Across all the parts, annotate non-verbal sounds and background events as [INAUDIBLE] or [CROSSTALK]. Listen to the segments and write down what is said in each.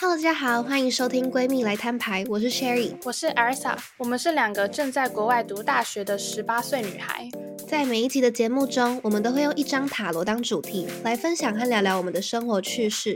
Hello，大家好，欢迎收听闺蜜来摊牌，我是 Sherry，我是 Elsa，我们是两个正在国外读大学的十八岁女孩。在每一集的节目中，我们都会用一张塔罗当主题来分享和聊聊我们的生活趣事。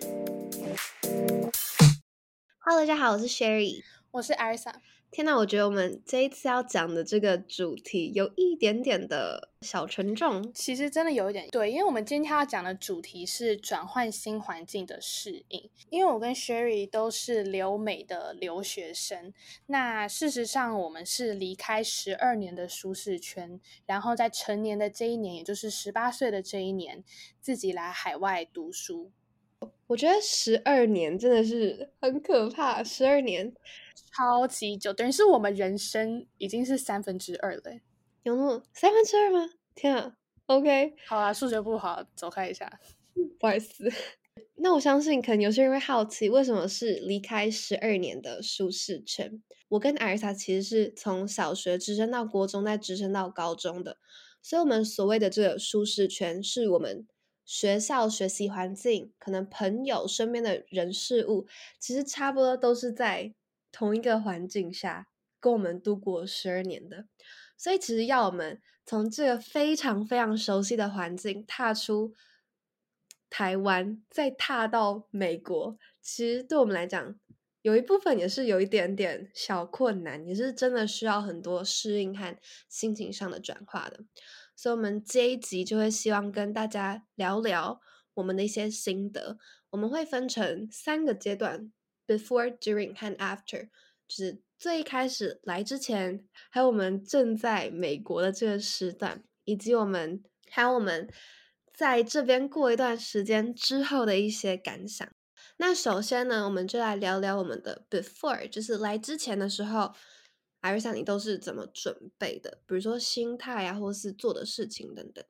Hello，大家好，我是 Sherry，我是 Elsa。天呐，我觉得我们这一次要讲的这个主题有一点点的小沉重。其实真的有一点对，因为我们今天要讲的主题是转换新环境的适应。因为我跟 Sherry 都是留美的留学生，那事实上我们是离开十二年的舒适圈，然后在成年的这一年，也就是十八岁的这一年，自己来海外读书。我觉得十二年真的是很可怕，十二年。超级久，等于是我们人生已经是三分之二了。有那么三分之二吗？天啊！OK，好啊，数学不好，走开一下，[LAUGHS] 不好意思。[LAUGHS] 那我相信，可能有些人会好奇，为什么是离开十二年的舒适圈？我跟艾尔莎其实是从小学直升到国中，再直升到高中的，所以我们所谓的这个舒适圈，是我们学校学习环境，可能朋友身边的人事物，其实差不多都是在。同一个环境下跟我们度过十二年的，所以其实要我们从这个非常非常熟悉的环境踏出台湾，再踏到美国，其实对我们来讲，有一部分也是有一点点小困难，也是真的需要很多适应和心情上的转化的。所以，我们这一集就会希望跟大家聊聊我们的一些心得。我们会分成三个阶段。Before, during, 和 after，就是最开始来之前，还有我们正在美国的这个时段，以及我们还有我们在这边过一段时间之后的一些感想。那首先呢，我们就来聊聊我们的 Before，就是来之前的时候，艾瑞莎你都是怎么准备的？比如说心态啊，或是做的事情等等。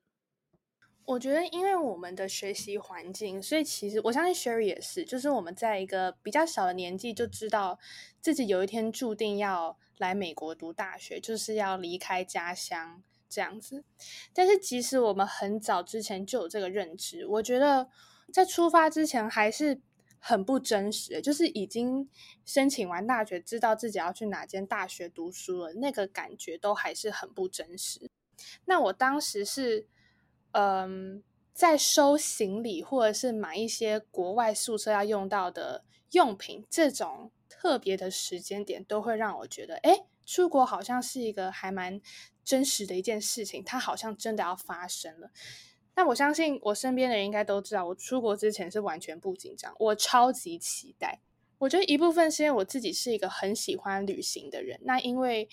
我觉得，因为我们的学习环境，所以其实我相信 Sherry 也是，就是我们在一个比较小的年纪就知道自己有一天注定要来美国读大学，就是要离开家乡这样子。但是，即使我们很早之前就有这个认知，我觉得在出发之前还是很不真实。就是已经申请完大学，知道自己要去哪间大学读书了，那个感觉都还是很不真实。那我当时是。嗯，在收行李或者是买一些国外宿舍要用到的用品，这种特别的时间点，都会让我觉得，哎，出国好像是一个还蛮真实的一件事情，它好像真的要发生了。那我相信我身边的人应该都知道，我出国之前是完全不紧张，我超级期待。我觉得一部分是因为我自己是一个很喜欢旅行的人，那因为。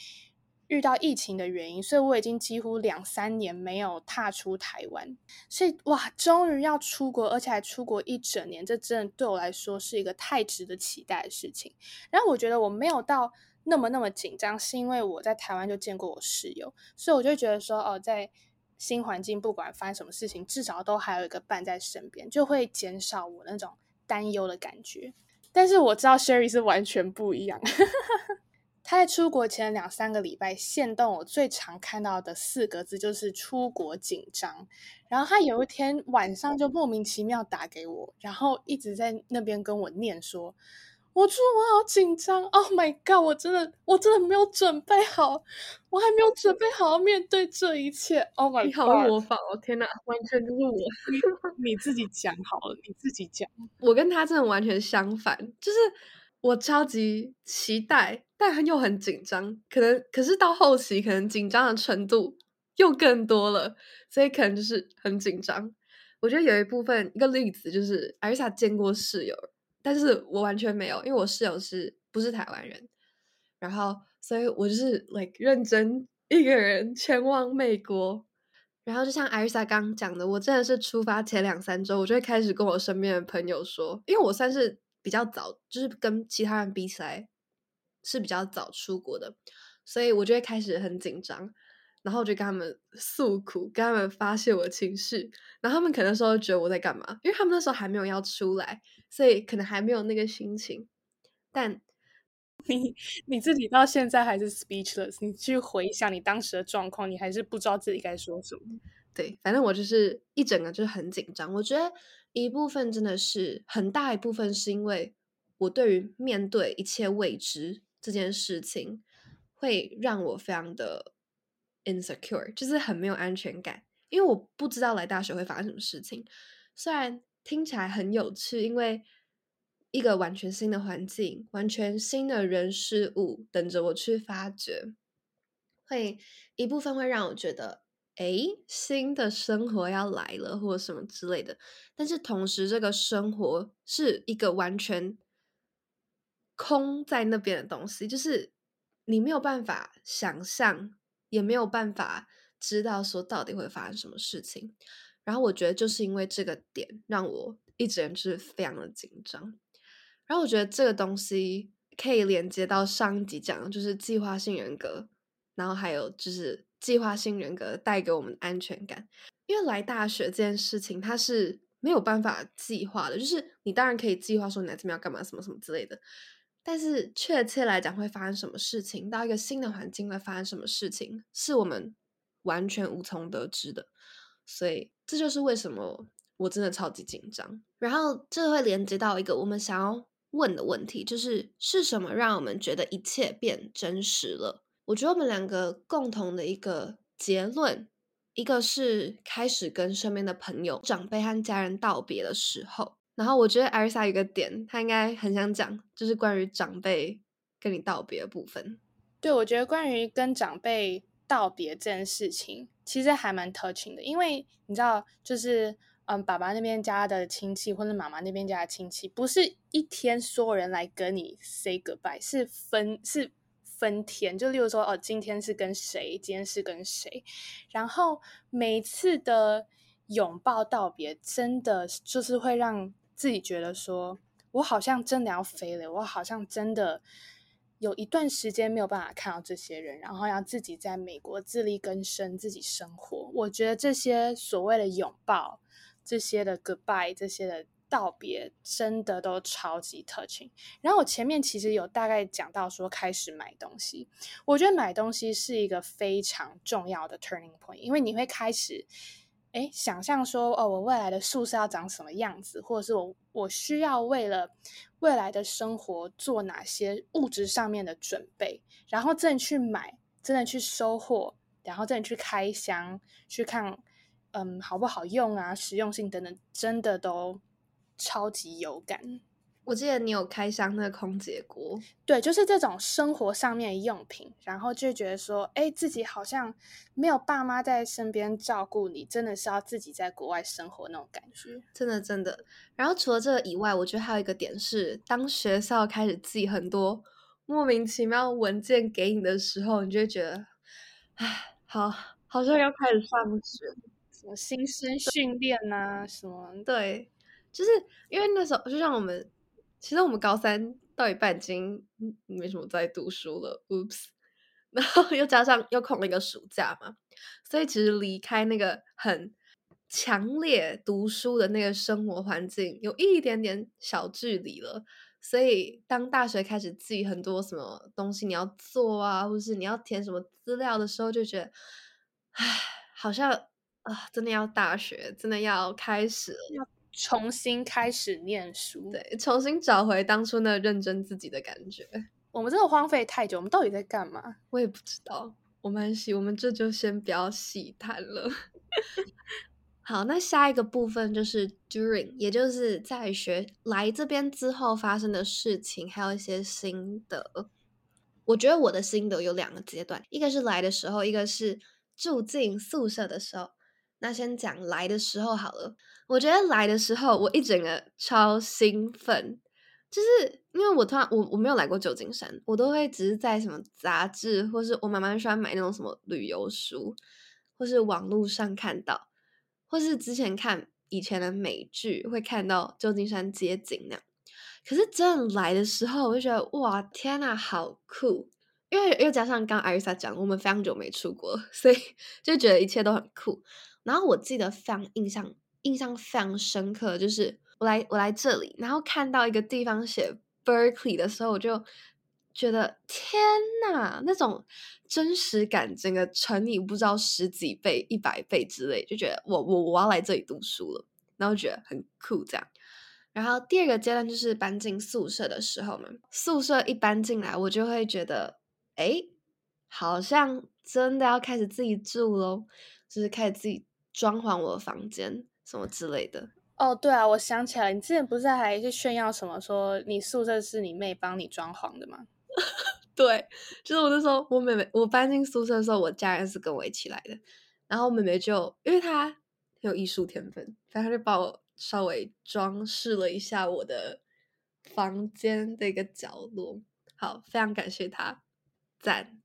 遇到疫情的原因，所以我已经几乎两三年没有踏出台湾，所以哇，终于要出国，而且还出国一整年，这真的对我来说是一个太值得期待的事情。然后我觉得我没有到那么那么紧张，是因为我在台湾就见过我室友，所以我就觉得说，哦，在新环境不管发生什么事情，至少都还有一个伴在身边，就会减少我那种担忧的感觉。但是我知道 Sherry 是完全不一样。[LAUGHS] 他在出国前两三个礼拜，现动我最常看到的四个字就是“出国紧张”。然后他有一天晚上就莫名其妙打给我，然后一直在那边跟我念说：“我出我好紧张，Oh my god！我真的我真的没有准备好，我还没有准备好要面对这一切。”Oh my god！你好模仿哦，天哪，完全就是我。[LAUGHS] 你自己讲好了，你自己讲。我跟他真的完全相反，就是。我超级期待，但又很紧张。可能可是到后期，可能紧张的程度又更多了，所以可能就是很紧张。我觉得有一部分一个例子就是艾丽莎见过室友，但是我完全没有，因为我室友是不是台湾人，然后所以我就是 like 认真一个人前往美国。然后就像艾瑞莎刚刚讲的，我真的是出发前两三周，我就会开始跟我身边的朋友说，因为我算是。比较早，就是跟其他人比起来是比较早出国的，所以我就会开始很紧张，然后就跟他们诉苦，跟他们发泄我的情绪，然后他们可能时候觉得我在干嘛，因为他们那时候还没有要出来，所以可能还没有那个心情。但 [LAUGHS] 你你自己到现在还是 speechless，你去回想你当时的状况，你还是不知道自己该说什么。[LAUGHS] 对，反正我就是一整个就是很紧张，我觉得。一部分真的是很大一部分，是因为我对于面对一切未知这件事情，会让我非常的 insecure，就是很没有安全感，因为我不知道来大学会发生什么事情。虽然听起来很有趣，因为一个完全新的环境，完全新的人事物等着我去发掘，会一部分会让我觉得，哎，新的生活要来了，或者什么之类的。但是同时，这个生活是一个完全空在那边的东西，就是你没有办法想象，也没有办法知道说到底会发生什么事情。然后我觉得就是因为这个点，让我一直是非常的紧张。然后我觉得这个东西可以连接到上一集讲的，就是计划性人格，然后还有就是计划性人格带给我们安全感。因为来大学这件事情，它是没有办法计划的，就是你当然可以计划说你来这边要干嘛，什么什么之类的，但是确切来讲会发生什么事情，到一个新的环境会发生什么事情，是我们完全无从得知的。所以这就是为什么我真的超级紧张。然后这会连接到一个我们想要。问的问题就是是什么让我们觉得一切变真实了？我觉得我们两个共同的一个结论，一个是开始跟身边的朋友、长辈和家人道别的时候。然后我觉得艾瑞莎有个点，她应该很想讲，就是关于长辈跟你道别的部分。对，我觉得关于跟长辈道别这件事情，其实还蛮特情的，因为你知道，就是。嗯，爸爸那边家的亲戚或者妈妈那边家的亲戚，不是一天所有人来跟你 say goodbye，是分是分天。就例如说，哦，今天是跟谁，今天是跟谁，然后每次的拥抱道别，真的就是会让自己觉得说，我好像真的要飞了，我好像真的有一段时间没有办法看到这些人，然后要自己在美国自力更生，自己生活。我觉得这些所谓的拥抱。这些的 goodbye，这些的道别，真的都超级 touching。然后我前面其实有大概讲到说，开始买东西，我觉得买东西是一个非常重要的 turning point，因为你会开始，哎，想象说，哦，我未来的宿舍要长什么样子，或者是我我需要为了未来的生活做哪些物质上面的准备，然后真的去买，真的去收货，然后真的去开箱去看。嗯，好不好用啊？实用性等等，真的都超级有感。我记得你有开箱那个空姐锅，对，就是这种生活上面用品，然后就觉得说，哎，自己好像没有爸妈在身边照顾你，真的是要自己在国外生活那种感觉，真的真的。然后除了这个以外，我觉得还有一个点是，当学校开始寄很多莫名其妙文件给你的时候，你就会觉得，哎，好，好像要开始上学。什么新生训练呐？什么？对，就是因为那时候，就像我们，其实我们高三到一半已经没什么在读书了，oops，[LAUGHS] 然后又加上又空了一个暑假嘛，所以其实离开那个很强烈读书的那个生活环境，有一点点小距离了。所以当大学开始自己很多什么东西你要做啊，或是你要填什么资料的时候，就觉得，唉，好像。啊，真的要大学，真的要开始，了重新开始念书，对，重新找回当初那认真自己的感觉。我们真的荒废太久，我们到底在干嘛？我也不知道。我们细，我们这就先不要细谈了。[LAUGHS] 好，那下一个部分就是 during，也就是在学来这边之后发生的事情，还有一些心得。我觉得我的心得有两个阶段，一个是来的时候，一个是住进宿舍的时候。那先讲来的时候好了，我觉得来的时候我一整个超兴奋，就是因为我突然我我没有来过旧金山，我都会只是在什么杂志，或是我妈妈喜欢买那种什么旅游书，或是网络上看到，或是之前看以前的美剧会看到旧金山街景那样。可是真的来的时候，我就觉得哇天呐，好酷！因为又加上刚艾瑞莎讲，我们非常久没出国，所以 [LAUGHS] 就觉得一切都很酷。然后我记得非常印象印象非常深刻，就是我来我来这里，然后看到一个地方写 Berkeley 的时候，我就觉得天呐，那种真实感整个乘以不知道十几倍、一百倍之类，就觉得我我我要来这里读书了，然后觉得很酷这样。然后第二个阶段就是搬进宿舍的时候嘛，宿舍一搬进来，我就会觉得，哎，好像真的要开始自己住喽，就是开始自己装潢我的房间什么之类的。哦，对啊，我想起来，你之前不是还是炫耀什么说你宿舍是你妹帮你装潢的吗？[LAUGHS] 对，就是我那时候我妹妹我搬进宿舍的时候，我家人是跟我一起来的，然后我妹妹就因为她很有艺术天分，反正她就把我稍微装饰了一下我的房间的一个角落。好，非常感谢她，赞。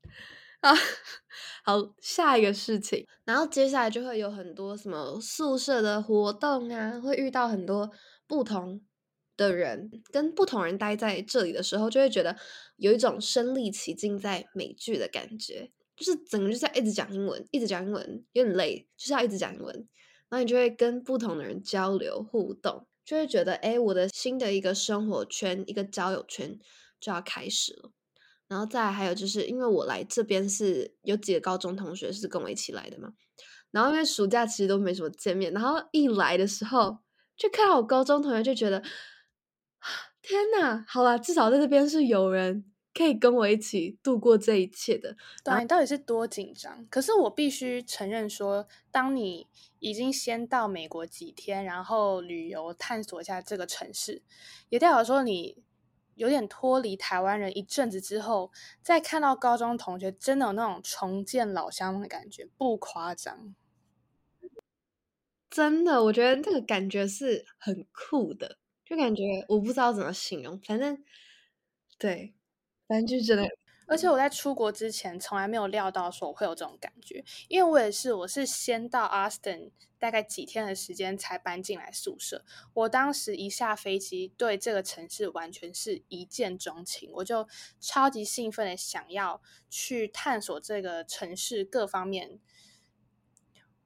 啊，[LAUGHS] 好，下一个事情，然后接下来就会有很多什么宿舍的活动啊，会遇到很多不同的人，跟不同人待在这里的时候，就会觉得有一种身临其境在美剧的感觉，就是整个就在一直讲英文，一直讲英文，有点累，就是要一直讲英文，然后你就会跟不同的人交流互动，就会觉得，哎，我的新的一个生活圈，一个交友圈就要开始了。然后再还有就是，因为我来这边是有几个高中同学是跟我一起来的嘛，然后因为暑假其实都没什么见面，然后一来的时候就看到我高中同学，就觉得天呐，好啦，至少在这边是有人可以跟我一起度过这一切的。对，你到底是多紧张？可是我必须承认说，当你已经先到美国几天，然后旅游探索一下这个城市，也代表说你。有点脱离台湾人一阵子之后，再看到高中同学，真的有那种重见老乡的感觉，不夸张。真的，我觉得那个感觉是很酷的，就感觉我不知道怎么形容，反正对，反正就是真的。而且我在出国之前，从来没有料到说我会有这种感觉，因为我也是，我是先到 Austin 大概几天的时间才搬进来宿舍。我当时一下飞机，对这个城市完全是一见钟情，我就超级兴奋的想要去探索这个城市各方面，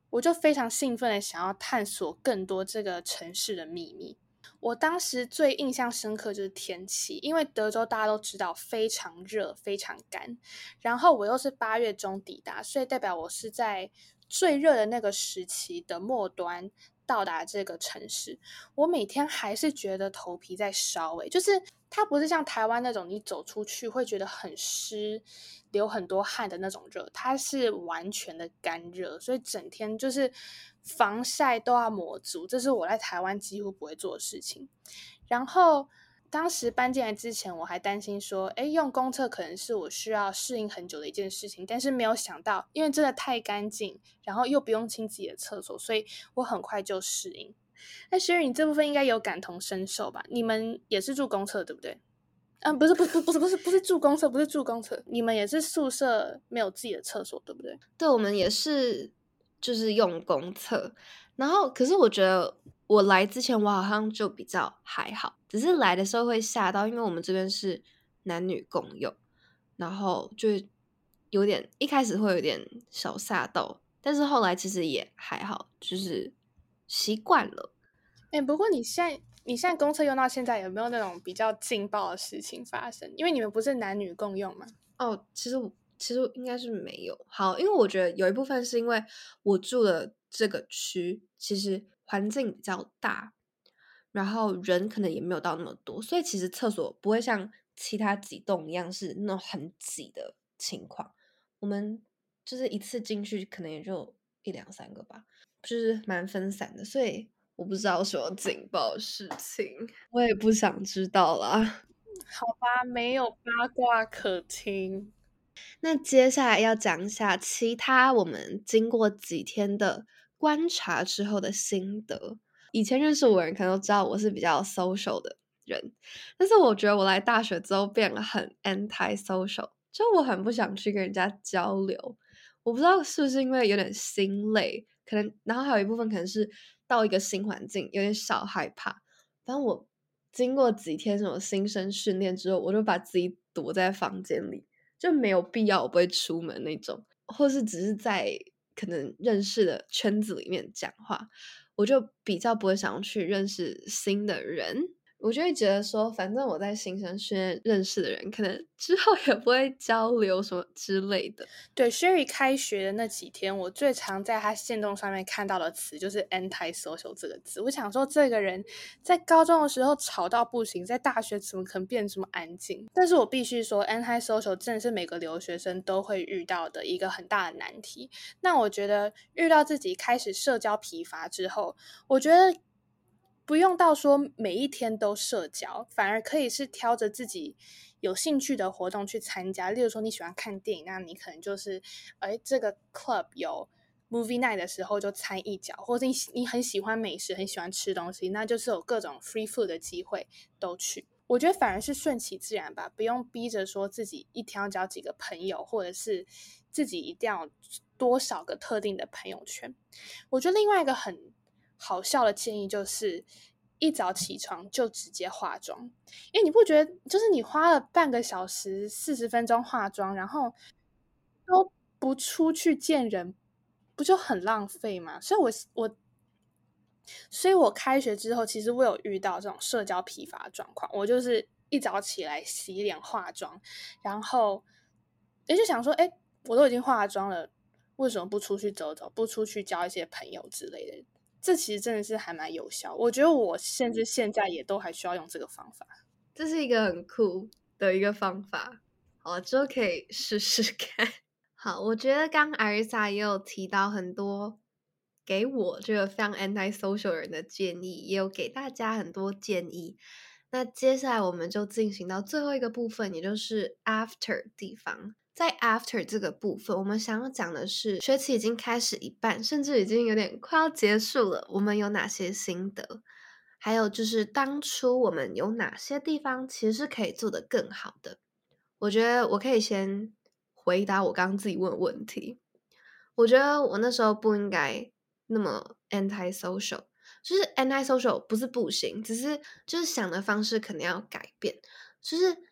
我就非常兴奋的想要探索更多这个城市的秘密。我当时最印象深刻就是天气，因为德州大家都知道非常热、非常干，然后我又是八月中抵达，所以代表我是在最热的那个时期的末端到达这个城市。我每天还是觉得头皮在烧，诶，就是它不是像台湾那种你走出去会觉得很湿、流很多汗的那种热，它是完全的干热，所以整天就是。防晒都要抹足，这是我在台湾几乎不会做的事情。然后当时搬进来之前，我还担心说，哎，用公厕可能是我需要适应很久的一件事情。但是没有想到，因为真的太干净，然后又不用清自己的厕所，所以我很快就适应。那雪雨你这部分应该有感同身受吧？你们也是住公厕对不对？嗯，不是，不，不，不是，不是，不是住公厕，不是住公厕，你们也是宿舍没有自己的厕所对不对？对，我们也是。就是用公厕，然后可是我觉得我来之前我好像就比较还好，只是来的时候会吓到，因为我们这边是男女共用，然后就有点一开始会有点小吓到，但是后来其实也还好，就是习惯了。哎，不过你现在你现在公厕用到现在有没有那种比较劲爆的事情发生？因为你们不是男女共用吗？哦，其实。其实应该是没有好，因为我觉得有一部分是因为我住的这个区其实环境比较大，然后人可能也没有到那么多，所以其实厕所不会像其他几栋一样是那种很挤的情况。我们就是一次进去可能也就一两三个吧，就是蛮分散的，所以我不知道什么警报事情，我也不想知道啦。[LAUGHS] 好吧，没有八卦可听。那接下来要讲一下其他我们经过几天的观察之后的心得。以前认识我的人可能都知道我是比较 social 的人，但是我觉得我来大学之后变得很 anti social，就我很不想去跟人家交流。我不知道是不是因为有点心累，可能然后还有一部分可能是到一个新环境有点小害怕。反正我经过几天这种新生训练之后，我就把自己躲在房间里。就没有必要，我不会出门那种，或是只是在可能认识的圈子里面讲话，我就比较不会想要去认识新的人。我就会觉得说，反正我在新生训练认识的人，可能 [LAUGHS] 之后也不会交流什么之类的。对，Sherry 开学的那几天，我最常在他线动上面看到的词就是 “anti-social” 这个字。我想说，这个人在高中的时候吵到不行，在大学怎么可能变这么安静？但是我必须说，“anti-social” 真的是每个留学生都会遇到的一个很大的难题。那我觉得，遇到自己开始社交疲乏之后，我觉得。不用到说每一天都社交，反而可以是挑着自己有兴趣的活动去参加。例如说你喜欢看电影，那你可能就是，哎，这个 club 有 movie night 的时候就参一脚，或者你你很喜欢美食，很喜欢吃东西，那就是有各种 free food 的机会都去。我觉得反而是顺其自然吧，不用逼着说自己一天要交几个朋友，或者是自己一定要多少个特定的朋友圈。我觉得另外一个很。好笑的建议就是，一早起床就直接化妆，因为你不觉得，就是你花了半个小时、四十分钟化妆，然后都不出去见人，不就很浪费吗？所以，我我，所以我开学之后，其实我有遇到这种社交疲乏状况。我就是一早起来洗脸化妆，然后也就想说，哎，我都已经化妆了，为什么不出去走走，不出去交一些朋友之类的？这其实真的是还蛮有效，我觉得我甚至现在也都还需要用这个方法。这是一个很酷的一个方法，好，之后可以试试看。[LAUGHS] 好，我觉得刚艾瑞莎也有提到很多给我这个非常 anti social 人的建议，也有给大家很多建议。那接下来我们就进行到最后一个部分，也就是 after 地方。在 after 这个部分，我们想要讲的是学期已经开始一半，甚至已经有点快要结束了。我们有哪些心得？还有就是当初我们有哪些地方其实是可以做得更好的？我觉得我可以先回答我刚刚自己问的问题。我觉得我那时候不应该那么 anti social，就是 anti social 不是不行，只是就是想的方式可能要改变，就是。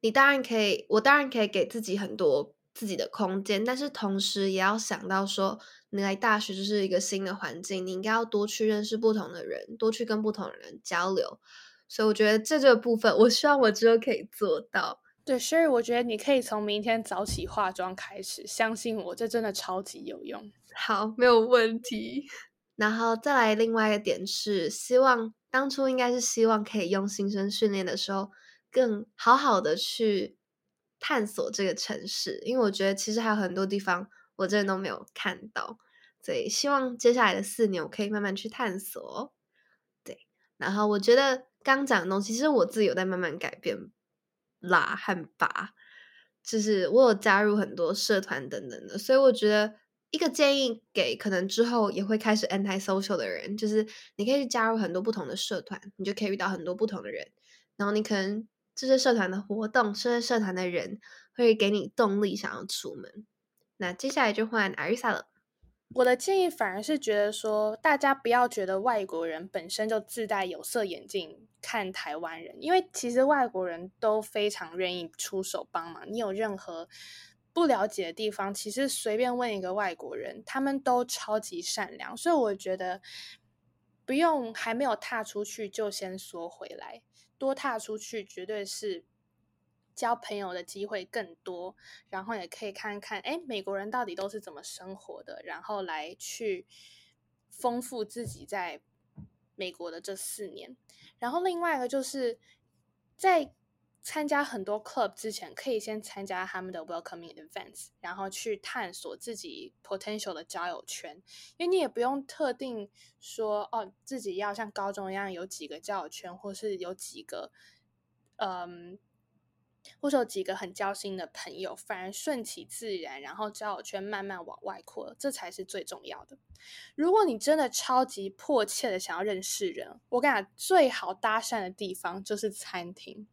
你当然可以，我当然可以给自己很多自己的空间，但是同时也要想到说，你来大学就是一个新的环境，你应该要多去认识不同的人，多去跟不同的人交流。所以我觉得这个部分，我希望我之后可以做到。对，Sherry，我觉得你可以从明天早起化妆开始，相信我，这真的超级有用。好，没有问题。然后再来另外一个点是，希望当初应该是希望可以用新生训练的时候。更好好的去探索这个城市，因为我觉得其实还有很多地方我真的都没有看到，所以希望接下来的四年我可以慢慢去探索。对，然后我觉得刚讲的东西，其实我自己有在慢慢改变，拉和拔，就是我有加入很多社团等等的，所以我觉得一个建议给可能之后也会开始 anti social 的人，就是你可以去加入很多不同的社团，你就可以遇到很多不同的人，然后你可能。这些社团的活动，这些社团的人会给你动力，想要出门。那接下来就换艾瑞莎了。我的建议反而是觉得说，大家不要觉得外国人本身就自带有色眼镜看台湾人，因为其实外国人都非常愿意出手帮忙。你有任何不了解的地方，其实随便问一个外国人，他们都超级善良。所以我觉得不用还没有踏出去就先缩回来。多踏出去，绝对是交朋友的机会更多。然后也可以看看，哎，美国人到底都是怎么生活的，然后来去丰富自己在美国的这四年。然后另外一个就是在。参加很多 club 之前，可以先参加他们的 welcoming events，然后去探索自己 potential 的交友圈。因为你也不用特定说哦，自己要像高中一样有几个交友圈，或是有几个，嗯，或是有几个很交心的朋友，反而顺其自然，然后交友圈慢慢往外扩，这才是最重要的。如果你真的超级迫切的想要认识人，我跟你讲，最好搭讪的地方就是餐厅。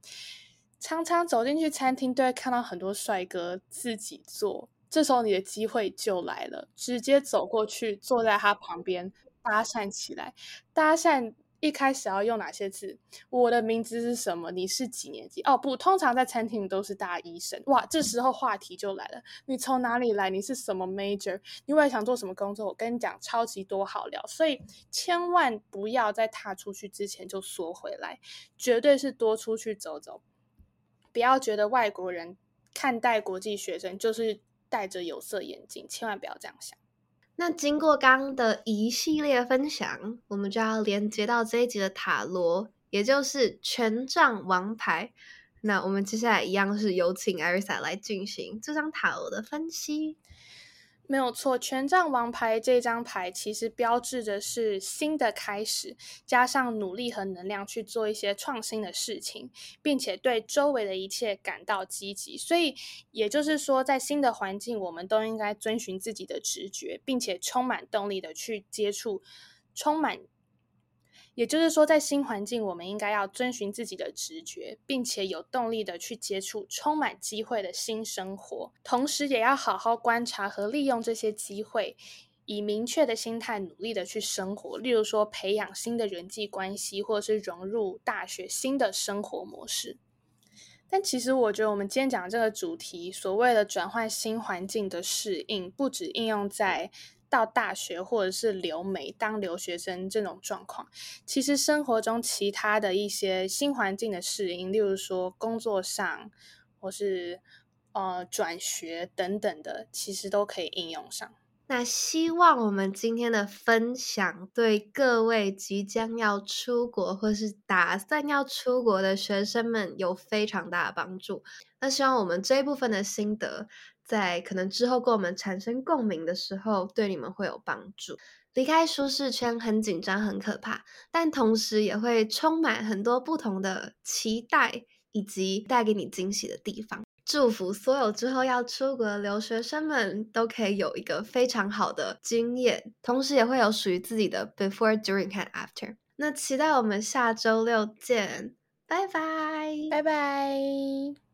常常走进去餐厅，都会看到很多帅哥自己坐。这时候你的机会就来了，直接走过去，坐在他旁边搭讪起来。搭讪一开始要用哪些字？我的名字是什么？你是几年级？哦，不，通常在餐厅都是大一生。哇，这时候话题就来了。你从哪里来？你是什么 major？你未来想做什么工作？我跟你讲，超级多好聊。所以千万不要在踏出去之前就缩回来，绝对是多出去走走。不要觉得外国人看待国际学生就是戴着有色眼镜，千万不要这样想。那经过刚刚的一系列分享，我们就要连接到这一集的塔罗，也就是权杖王牌。那我们接下来一样是有请艾瑞莎来进行这张塔罗的分析。没有错，权杖王牌这张牌其实标志着是新的开始，加上努力和能量去做一些创新的事情，并且对周围的一切感到积极。所以也就是说，在新的环境，我们都应该遵循自己的直觉，并且充满动力的去接触，充满。也就是说，在新环境，我们应该要遵循自己的直觉，并且有动力的去接触充满机会的新生活，同时也要好好观察和利用这些机会，以明确的心态努力的去生活。例如说，培养新的人际关系，或者是融入大学新的生活模式。但其实，我觉得我们今天讲这个主题，所谓的转换新环境的适应，不止应用在。到大学或者是留美当留学生这种状况，其实生活中其他的一些新环境的适应，例如说工作上或是呃转学等等的，其实都可以应用上。那希望我们今天的分享对各位即将要出国或是打算要出国的学生们有非常大的帮助。那希望我们这一部分的心得。在可能之后跟我们产生共鸣的时候，对你们会有帮助。离开舒适圈很紧张、很可怕，但同时也会充满很多不同的期待，以及带给你惊喜的地方。祝福所有之后要出国的留学生们都可以有一个非常好的经验，同时也会有属于自己的 before、during 和 after。那期待我们下周六见，拜拜，拜拜。